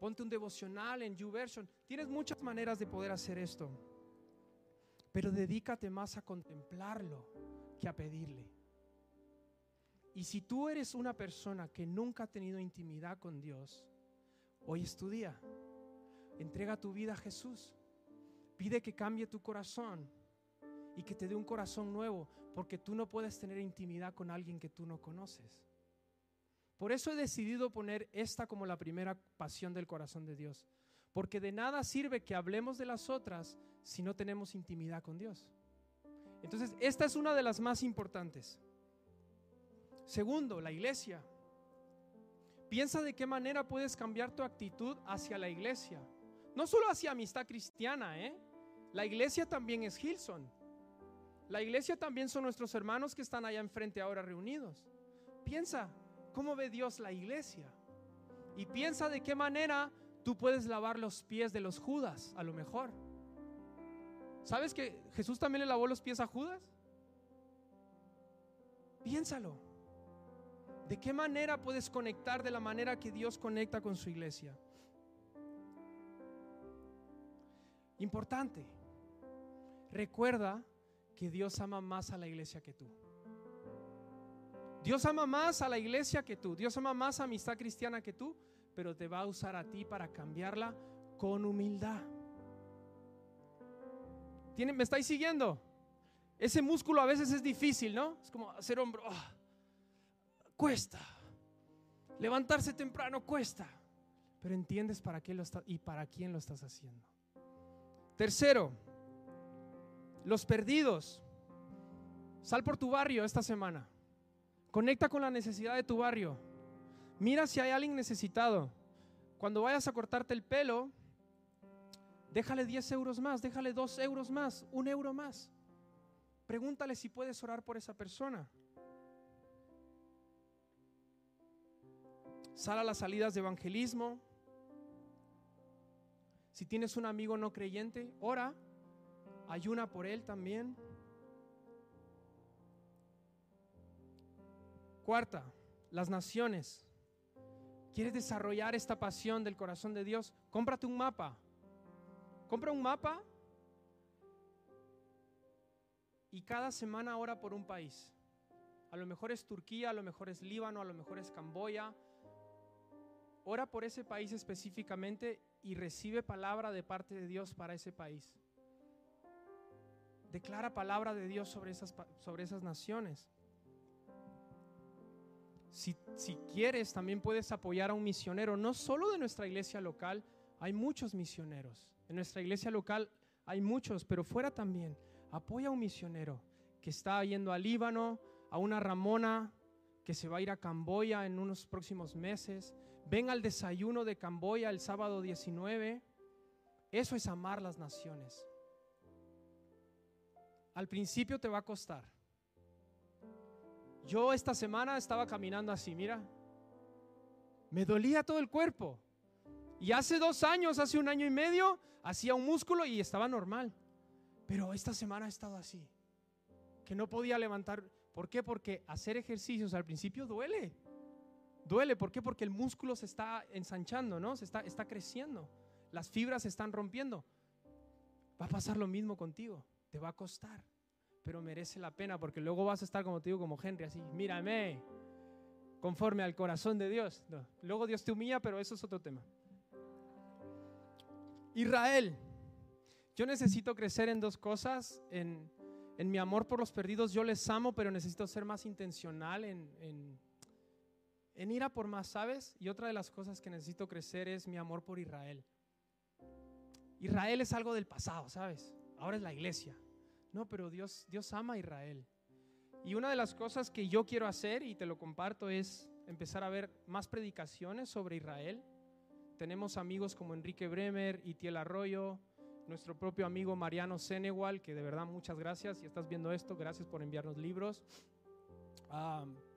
Ponte un devocional en YouVersion. Tienes muchas maneras de poder hacer esto. Pero dedícate más a contemplarlo que a pedirle. Y si tú eres una persona que nunca ha tenido intimidad con Dios, hoy es tu día. Entrega tu vida a Jesús. Pide que cambie tu corazón y que te dé un corazón nuevo, porque tú no puedes tener intimidad con alguien que tú no conoces. Por eso he decidido poner esta como la primera pasión del corazón de Dios, porque de nada sirve que hablemos de las otras si no tenemos intimidad con Dios. Entonces, esta es una de las más importantes. Segundo, la iglesia. Piensa de qué manera puedes cambiar tu actitud hacia la iglesia. No solo hacia amistad cristiana, ¿eh? La iglesia también es Hilson. La iglesia también son nuestros hermanos que están allá enfrente ahora reunidos. Piensa, ¿cómo ve Dios la iglesia? Y piensa de qué manera tú puedes lavar los pies de los Judas, a lo mejor. ¿Sabes que Jesús también le lavó los pies a Judas? Piénsalo. ¿De qué manera puedes conectar de la manera que Dios conecta con su iglesia? Importante. Recuerda que Dios ama más a la iglesia que tú. Dios ama más a la iglesia que tú. Dios ama más a amistad cristiana que tú, pero te va a usar a ti para cambiarla con humildad. ¿Me estáis siguiendo? Ese músculo a veces es difícil, ¿no? Es como hacer hombro. Ah, cuesta. Levantarse temprano cuesta. Pero entiendes para qué lo estás y para quién lo estás haciendo. Tercero, los perdidos. Sal por tu barrio esta semana. Conecta con la necesidad de tu barrio. Mira si hay alguien necesitado. Cuando vayas a cortarte el pelo, Déjale 10 euros más, déjale 2 euros más, un euro más. Pregúntale si puedes orar por esa persona. Sal a las salidas de evangelismo. Si tienes un amigo no creyente, ora, ayuna por él también. Cuarta, las naciones. ¿Quieres desarrollar esta pasión del corazón de Dios? Cómprate un mapa. Compra un mapa y cada semana ora por un país. A lo mejor es Turquía, a lo mejor es Líbano, a lo mejor es Camboya, ora por ese país específicamente y recibe palabra de parte de Dios para ese país. Declara palabra de Dios sobre esas, sobre esas naciones. Si, si, quieres, también puedes apoyar a un misionero, no solo de nuestra iglesia local, hay muchos misioneros. En nuestra iglesia local hay muchos, pero fuera también. Apoya a un misionero que está yendo al Líbano, a una Ramona que se va a ir a Camboya en unos próximos meses. Ven al desayuno de Camboya el sábado 19. Eso es amar las naciones. Al principio te va a costar. Yo esta semana estaba caminando así, mira. Me dolía todo el cuerpo. Y hace dos años, hace un año y medio, hacía un músculo y estaba normal. Pero esta semana he estado así. Que no podía levantar. ¿Por qué? Porque hacer ejercicios al principio duele. Duele. ¿Por qué? Porque el músculo se está ensanchando, ¿no? Se está, está creciendo. Las fibras se están rompiendo. Va a pasar lo mismo contigo. Te va a costar. Pero merece la pena porque luego vas a estar como te digo, como Henry, así. Mírame. Conforme al corazón de Dios. Luego Dios te humilla, pero eso es otro tema. Israel. Yo necesito crecer en dos cosas. En, mi amor por los perdidos, yo les amo, pero necesito ser más intencional en, en, en ir a por más, ¿sabes? Y otra de las cosas que necesito crecer es mi amor por Israel. Israel es algo del pasado, ¿sabes? Ahora es la iglesia. No, pero Dios, Dios ama a Israel. Y una de las cosas que yo quiero hacer, y te lo comparto, es empezar a ver más predicaciones sobre Israel. Tenemos amigos como Enrique Bremer, Itiel Arroyo, nuestro propio amigo Mariano Senegal, que de verdad muchas gracias. Si estás viendo esto, gracias por enviarnos libros.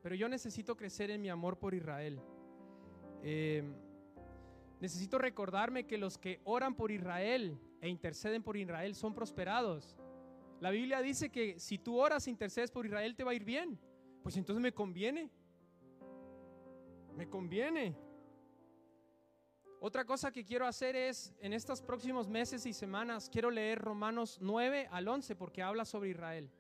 Pero yo necesito crecer en mi amor por Israel. Em, necesito recordarme que los que oran por Israel e interceden por Israel son prosperados. La Biblia dice que si tú oras e intercedes por Israel te va a ir bien. Pues entonces me conviene. Me conviene. Otra cosa que quiero hacer es, en estos próximos meses y semanas, quiero leer Romanos 9 al 11 porque habla sobre Israel.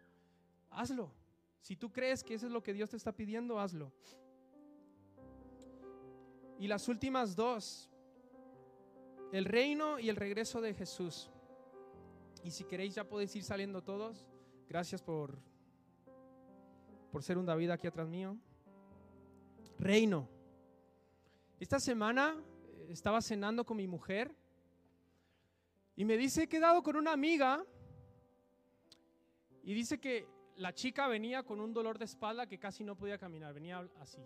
Hazlo. Si tú crees que eso es lo que Dios te está pidiendo, hazlo. Y las últimas dos, el reino y el regreso de Jesús. Y si queréis ya podéis ir saliendo todos. Gracias por, por ser un David aquí atrás mío. Reino. Esta semana estaba cenando con mi mujer y me dice, he quedado con una amiga y dice que la chica venía con un dolor de espalda que casi no podía caminar, venía así,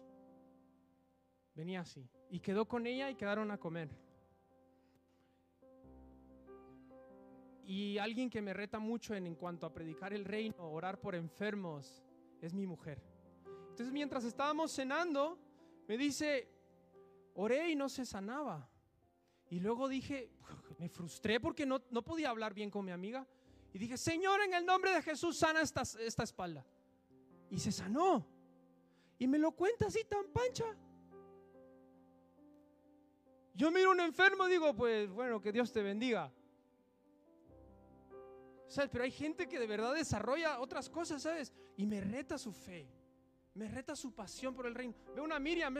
venía así. Y quedó con ella y quedaron a comer. Y alguien que me reta mucho en, cuanto a predicar el reino, orar por enfermos, es mi mujer. Entonces mientras estábamos cenando, me dice, Oré y no se sanaba. Y luego dije, me frustré porque no, no podía hablar bien con mi amiga. Y dije, Señor, en el nombre de Jesús, sana esta, esta espalda. Y se sanó. Y me lo cuenta así tan pancha. Yo miro a un enfermo y digo, pues bueno, que Dios te bendiga. ¿Sabes? Pero hay gente que de verdad desarrolla otras cosas, ¿sabes? Y me reta su fe me reta su pasión por el reino. Veo una Miriam,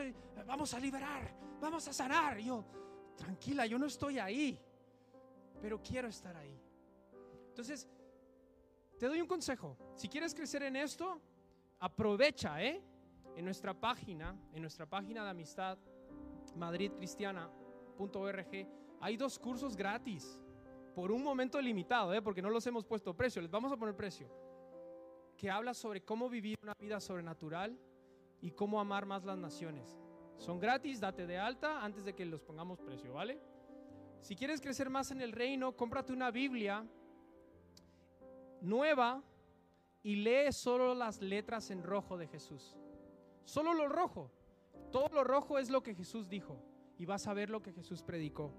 vamos a liberar, vamos a sanar. yo, tranquila, yo no estoy ahí, pero quiero estar ahí. Entonces, te doy un consejo. Si quieres crecer en esto, aprovecha, ¿eh? En nuestra página, en nuestra página de amistad, madridcristiana.org, hay dos cursos gratis por un momento limitado, ¿eh? Porque no los hemos puesto precio, les vamos a poner precio que habla sobre cómo vivir una vida sobrenatural y cómo amar más las naciones. Son gratis, date de alta antes de que los pongamos precio, ¿vale? Si quieres crecer más en el reino, cómprate una Biblia nueva y lee solo las letras en rojo de Jesús. Solo lo rojo. Todo lo rojo es lo que Jesús dijo y vas a ver lo que Jesús predicó.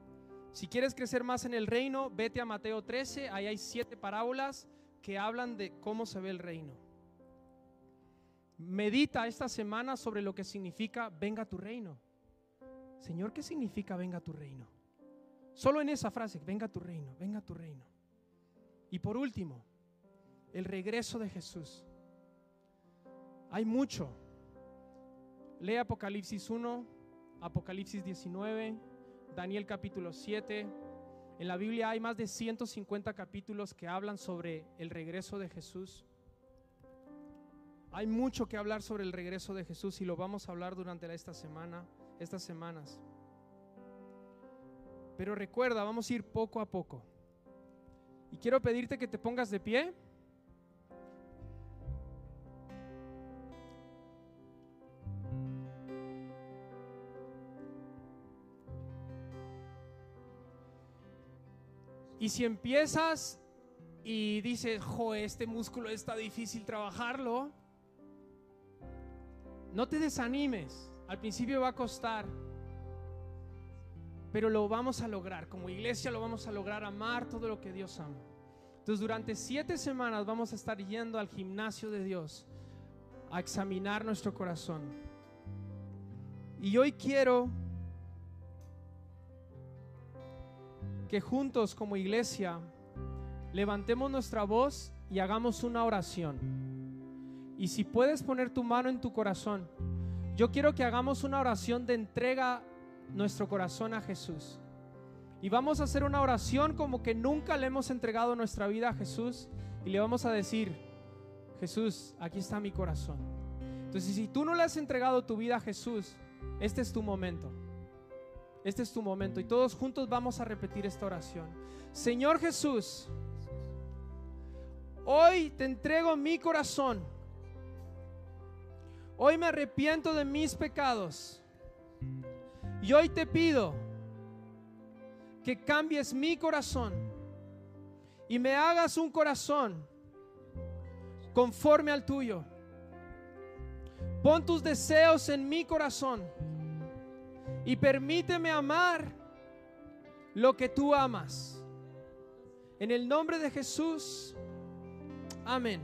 Si quieres crecer más en el reino, vete a Mateo 13, ahí hay siete parábolas que hablan de cómo se ve el reino. Medita esta semana sobre lo que significa venga tu reino. Señor, ¿qué significa venga tu reino? Solo en esa frase, venga tu reino, venga tu reino. Y por último, el regreso de Jesús. Hay mucho. Lee Apocalipsis 1, Apocalipsis 19, Daniel capítulo 7. En la Biblia hay más de 150 capítulos que hablan sobre el regreso de Jesús. Hay mucho que hablar sobre el regreso de Jesús y lo vamos a hablar durante esta semana, estas semanas. Pero recuerda, vamos a ir poco a poco. Y quiero pedirte que te pongas de pie. Y si empiezas y dices, jo, este músculo está difícil trabajarlo, no te desanimes. Al principio va a costar, pero lo vamos a lograr. Como iglesia lo vamos a lograr amar todo lo que Dios ama. Entonces durante siete semanas vamos a estar yendo al gimnasio de Dios a examinar nuestro corazón. Y hoy quiero que juntos como iglesia levantemos nuestra voz y hagamos una oración. Y si puedes poner tu mano en tu corazón, yo quiero que hagamos una oración de entrega nuestro corazón a Jesús. Y vamos a hacer una oración como que nunca le hemos entregado nuestra vida a Jesús y le vamos a decir, Jesús, aquí está mi corazón. Entonces, si tú no le has entregado tu vida a Jesús, este es tu momento. Este es tu momento y todos juntos vamos a repetir esta oración. Señor Jesús, hoy te entrego mi corazón. Hoy me arrepiento de mis pecados. Y hoy te pido que cambies mi corazón y me hagas un corazón conforme al tuyo. Pon tus deseos en mi corazón y permíteme amar lo que tú amas. En el nombre de Jesús, amén.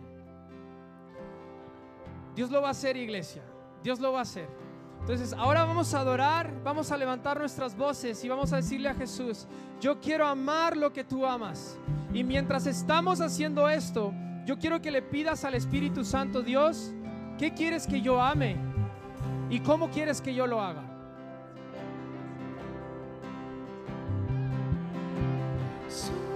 Dios lo va a hacer, iglesia. Dios lo va a hacer. Entonces, ahora vamos a adorar, vamos a levantar nuestras voces y vamos a decirle a Jesús, yo quiero amar lo que tú amas. Y mientras estamos haciendo esto, yo quiero que le pidas al Espíritu Santo, Dios, ¿qué quieres que yo ame? ¿Y cómo quieres que yo lo haga? So